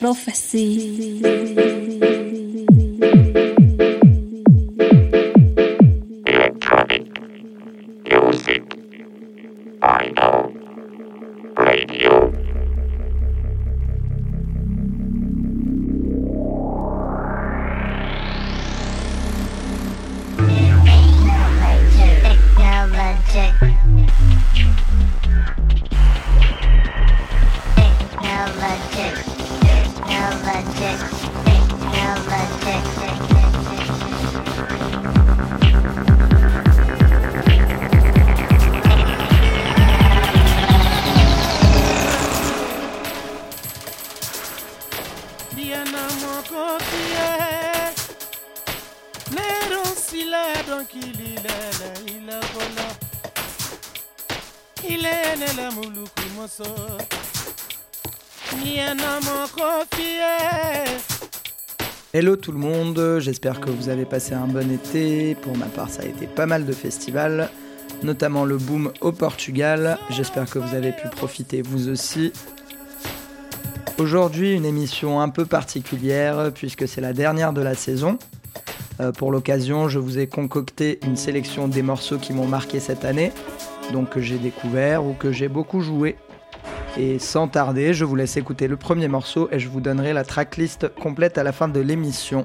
Prophecy. J'espère que vous avez passé un bon été. Pour ma part, ça a été pas mal de festivals, notamment le boom au Portugal. J'espère que vous avez pu profiter vous aussi. Aujourd'hui, une émission un peu particulière puisque c'est la dernière de la saison. Euh, pour l'occasion, je vous ai concocté une sélection des morceaux qui m'ont marqué cette année, donc que j'ai découvert ou que j'ai beaucoup joué. Et sans tarder, je vous laisse écouter le premier morceau et je vous donnerai la tracklist complète à la fin de l'émission.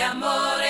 amore.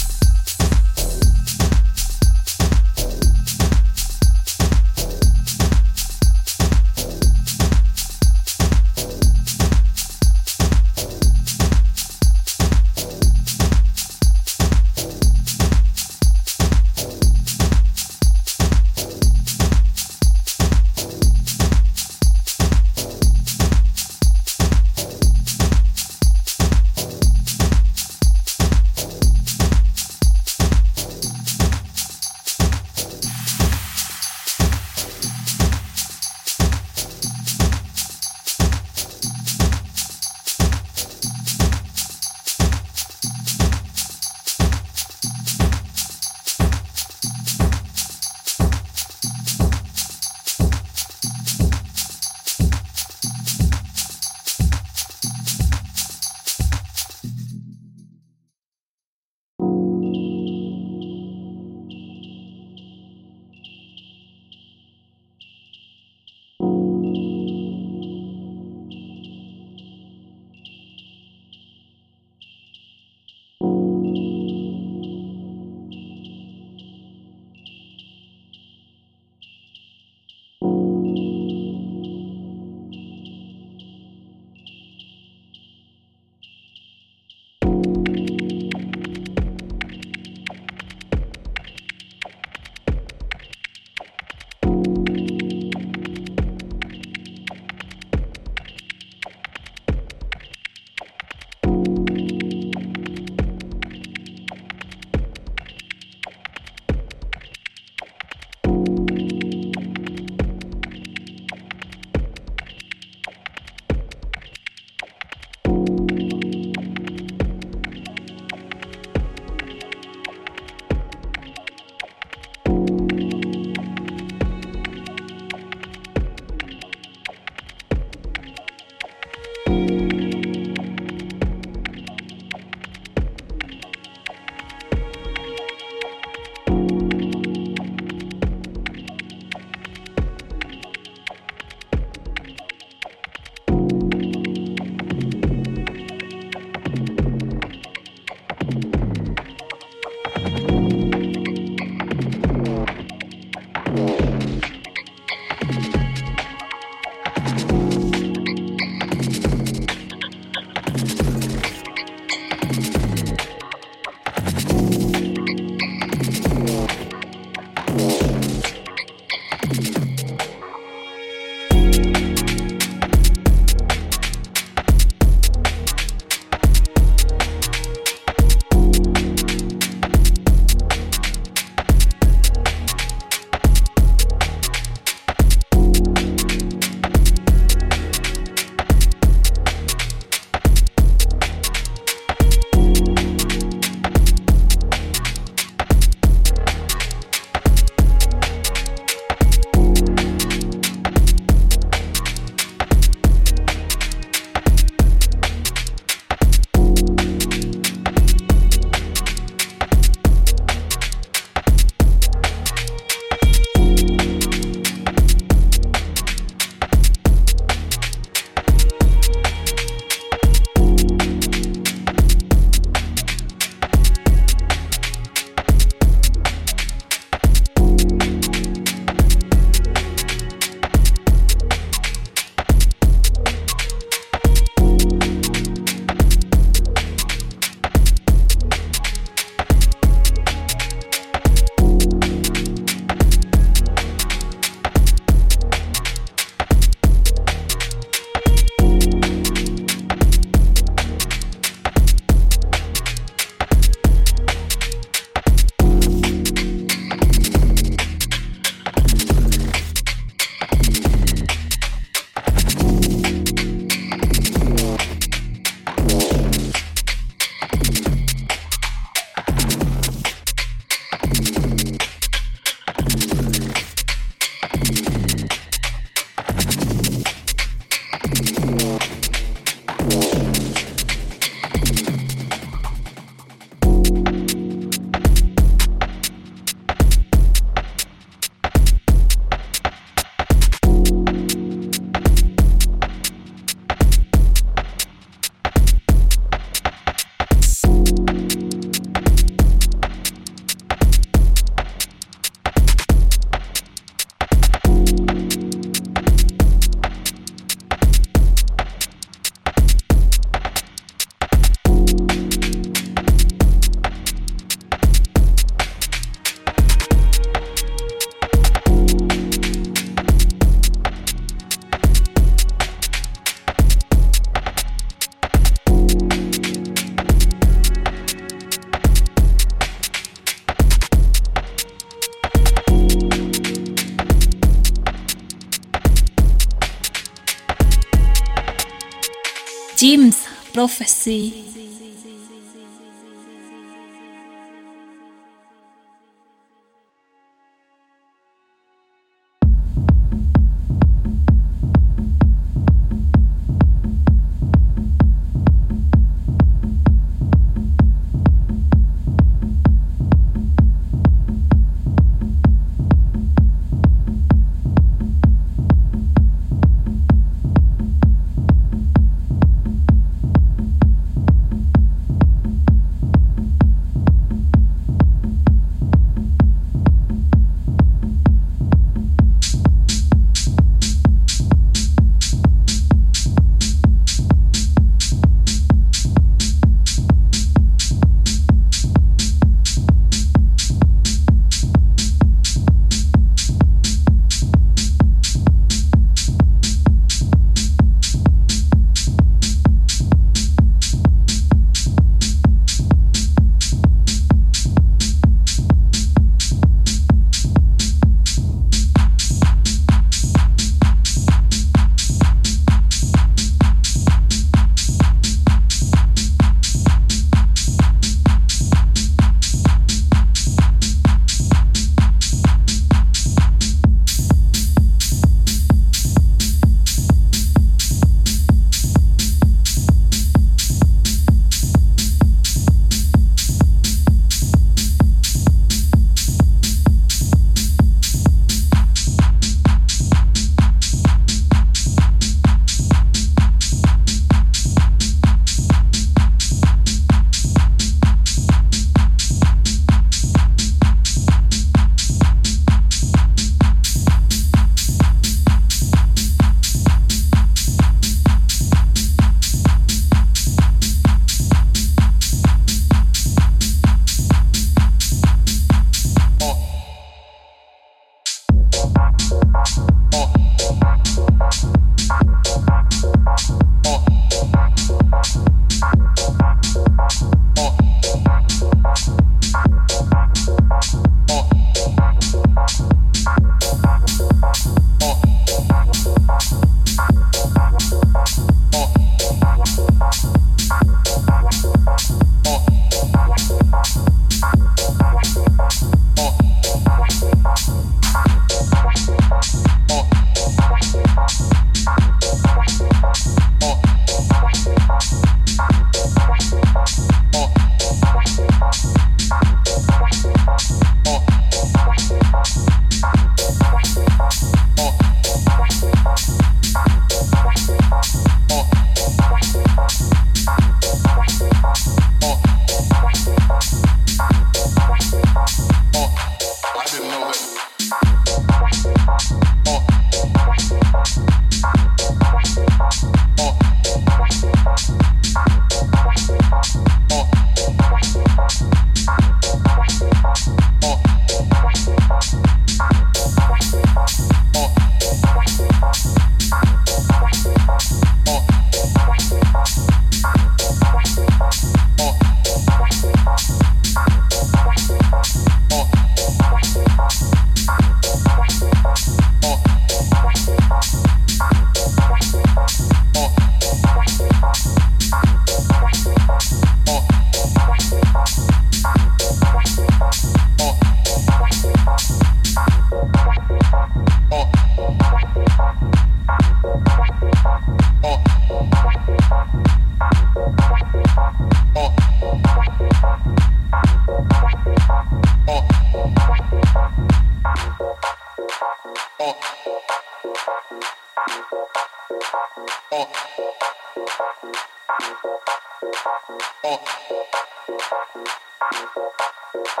I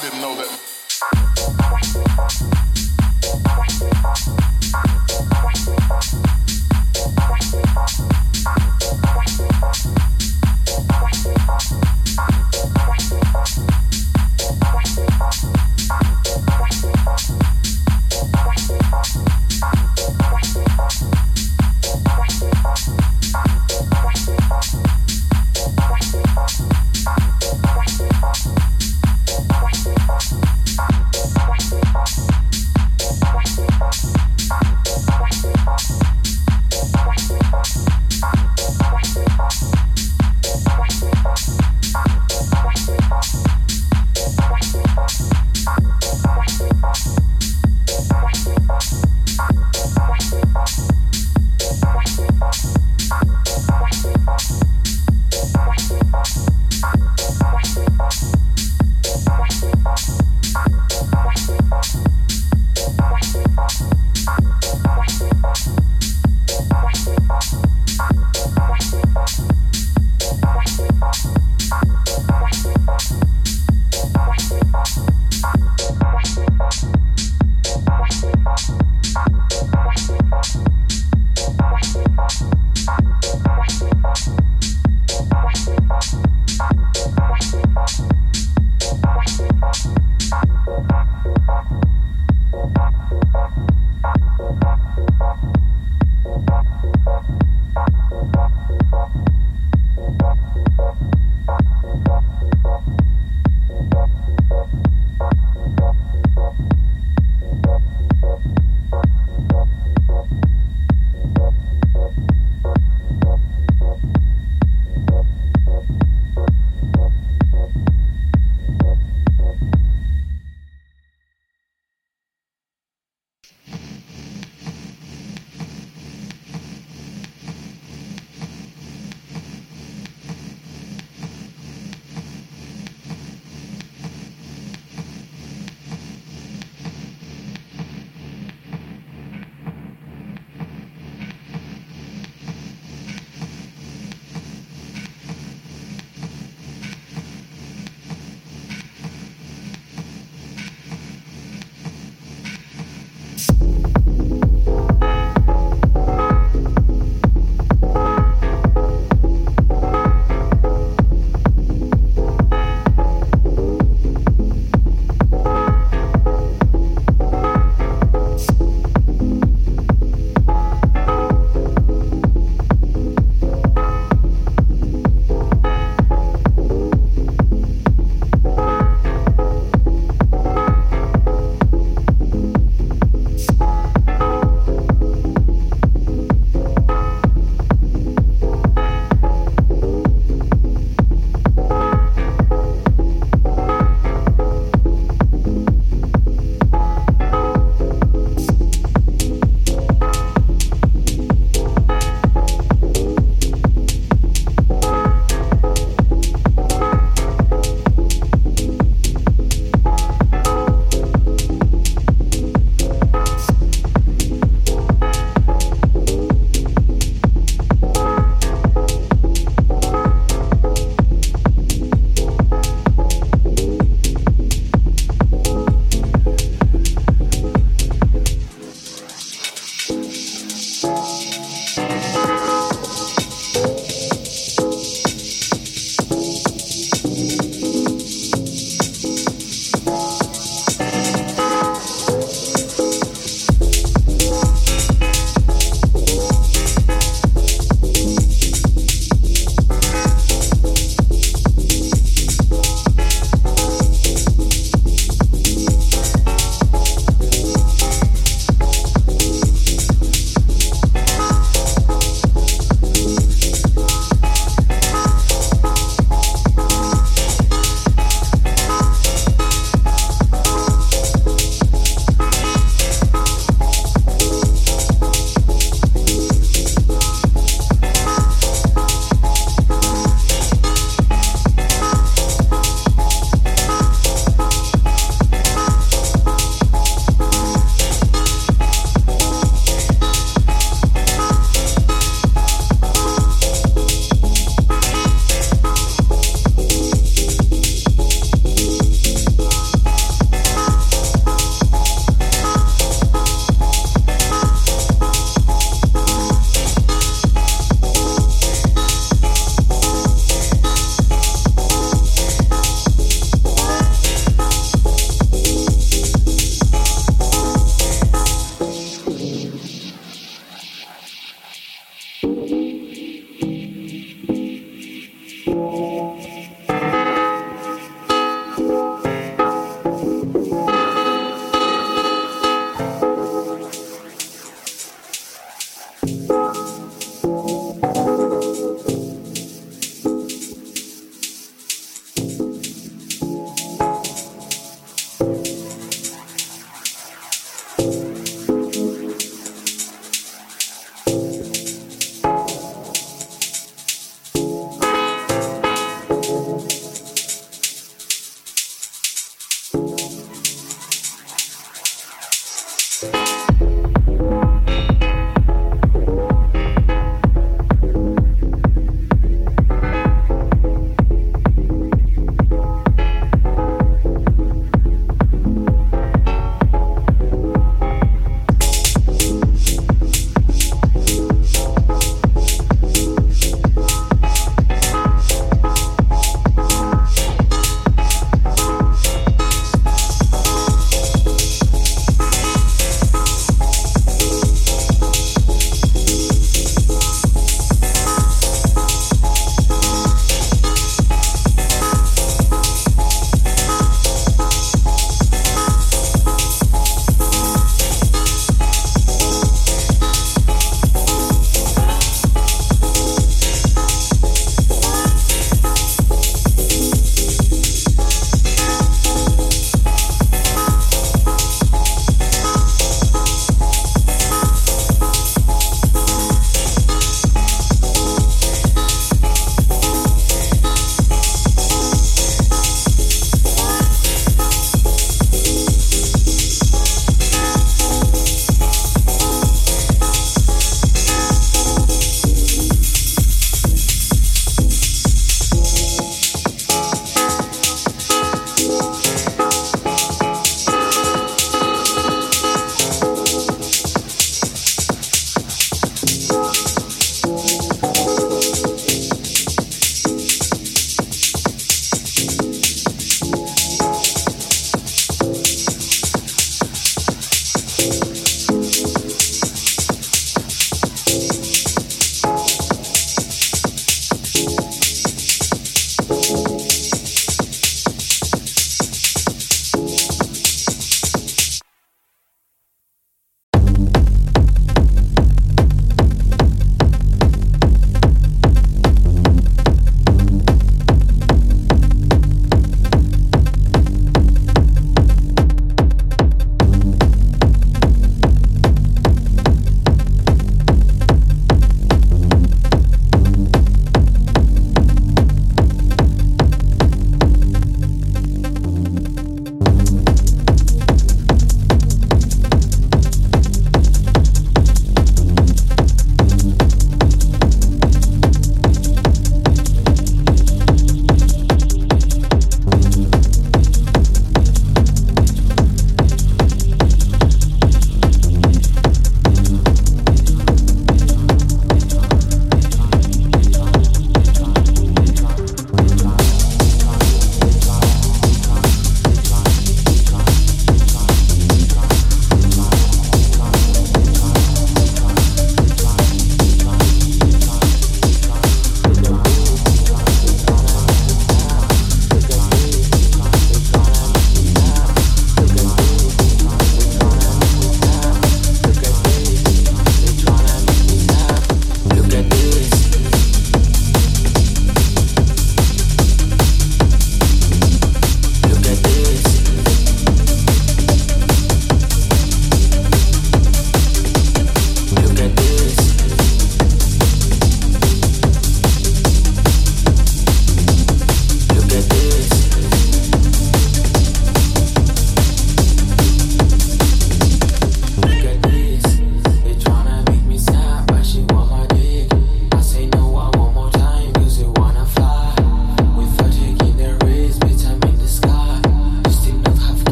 didn't know that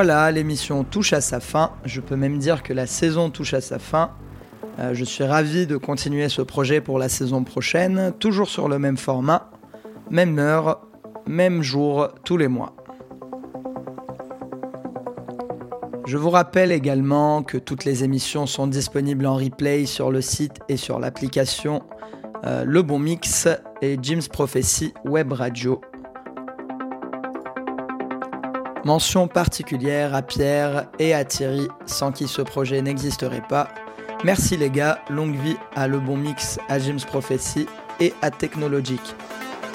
Voilà, l'émission touche à sa fin. Je peux même dire que la saison touche à sa fin. Euh, je suis ravi de continuer ce projet pour la saison prochaine, toujours sur le même format, même heure, même jour, tous les mois. Je vous rappelle également que toutes les émissions sont disponibles en replay sur le site et sur l'application euh, Le Bon Mix et Jim's Prophecy Web Radio. Mention particulière à Pierre et à Thierry, sans qui ce projet n'existerait pas. Merci les gars, longue vie à Le Bon Mix, à Jim's Prophecy et à Technologic.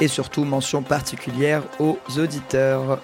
Et surtout mention particulière aux auditeurs.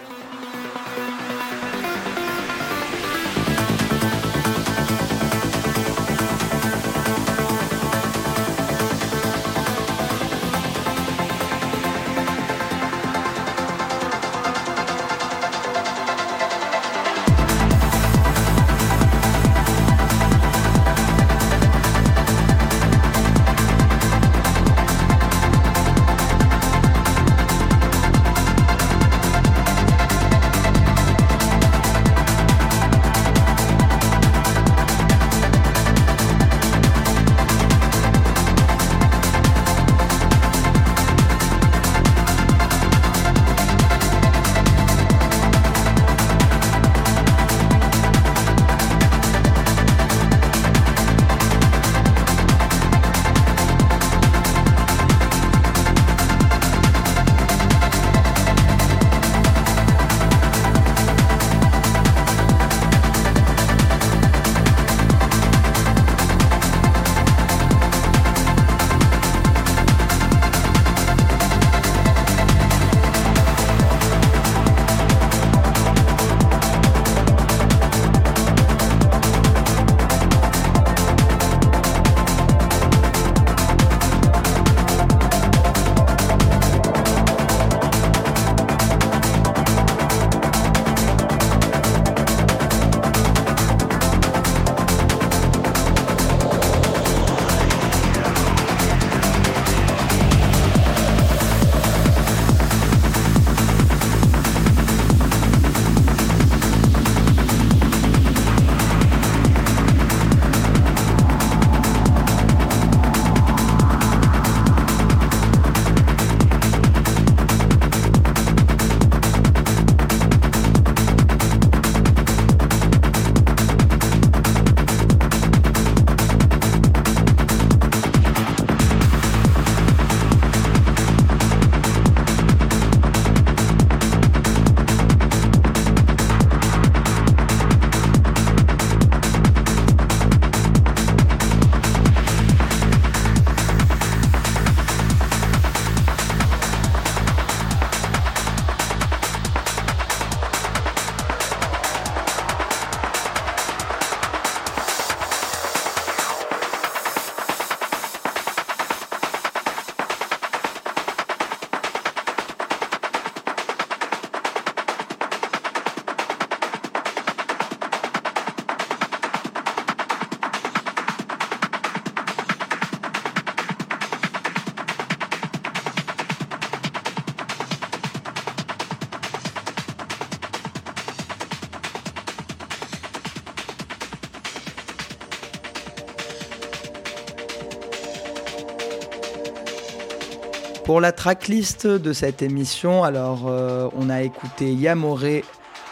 Pour la tracklist de cette émission, alors euh, on a écouté Yamore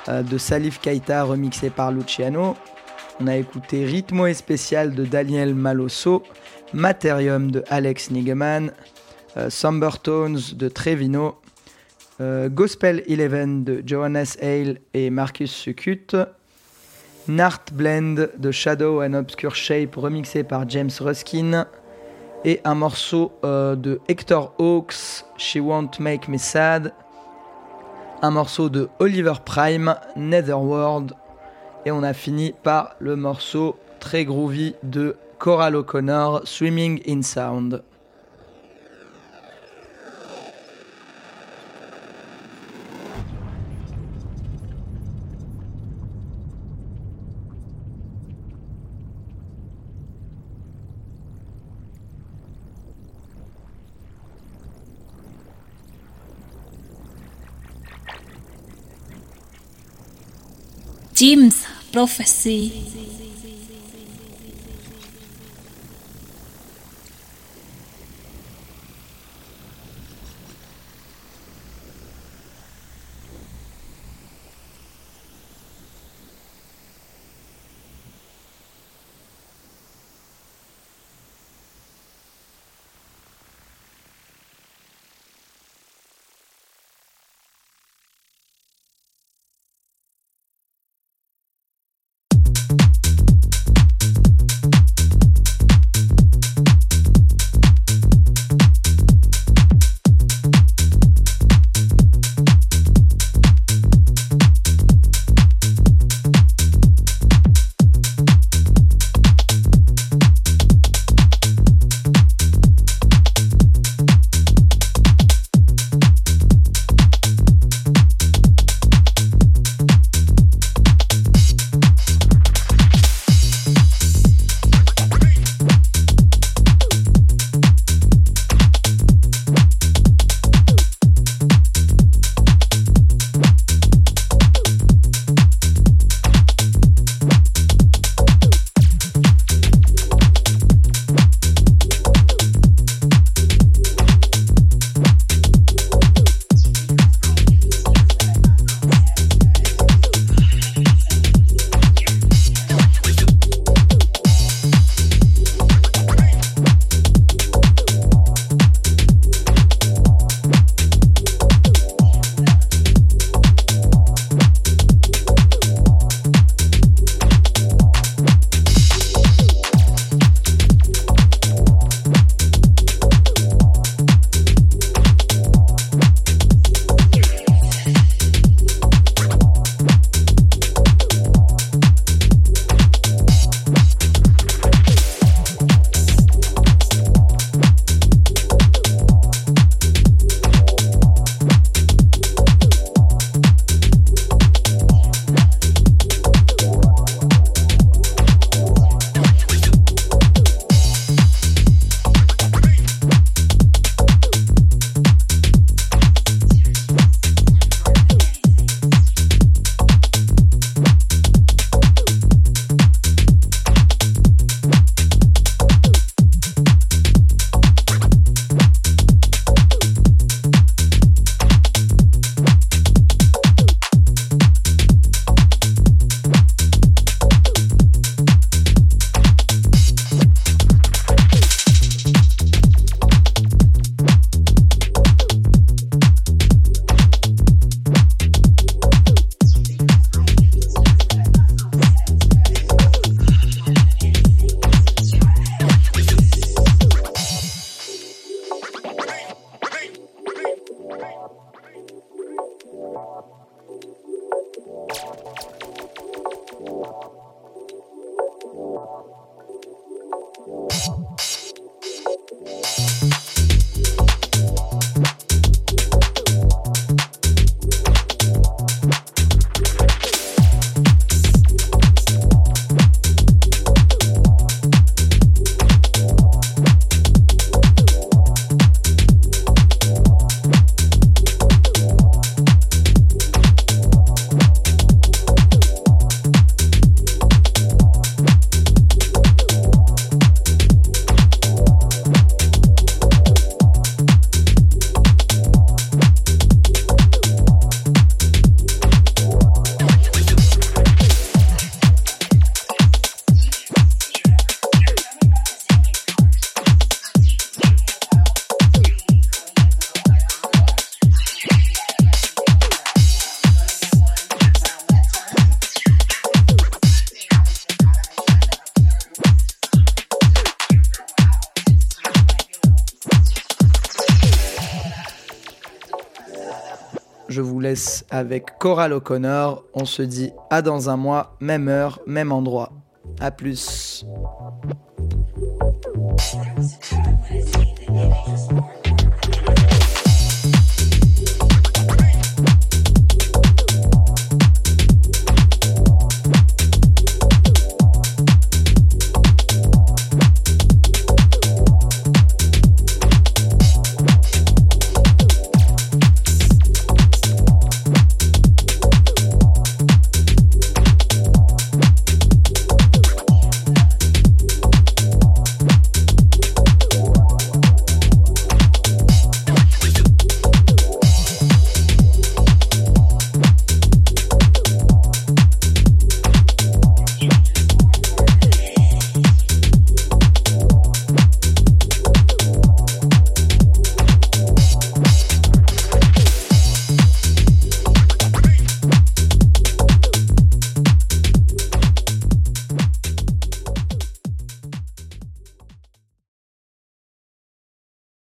euh, de Salif Keita remixé par Luciano. On a écouté Ritmo et spécial de Daniel Malosso, Materium de Alex Nigeman, euh, Tones de Trevino, Gospel Eleven de Johannes Hale et Marcus Sukut, Nart Blend de Shadow and Obscure Shape remixé par James Ruskin, et un morceau euh, de Hector Hawks, She Won't Make Me Sad, un morceau de Oliver Prime, Netherworld, et on a fini par le morceau très groovy de Coral O'Connor, Swimming in Sound. Jim's Prophecy. avec Coral O'Connor. On se dit à dans un mois, même heure, même endroit. À plus.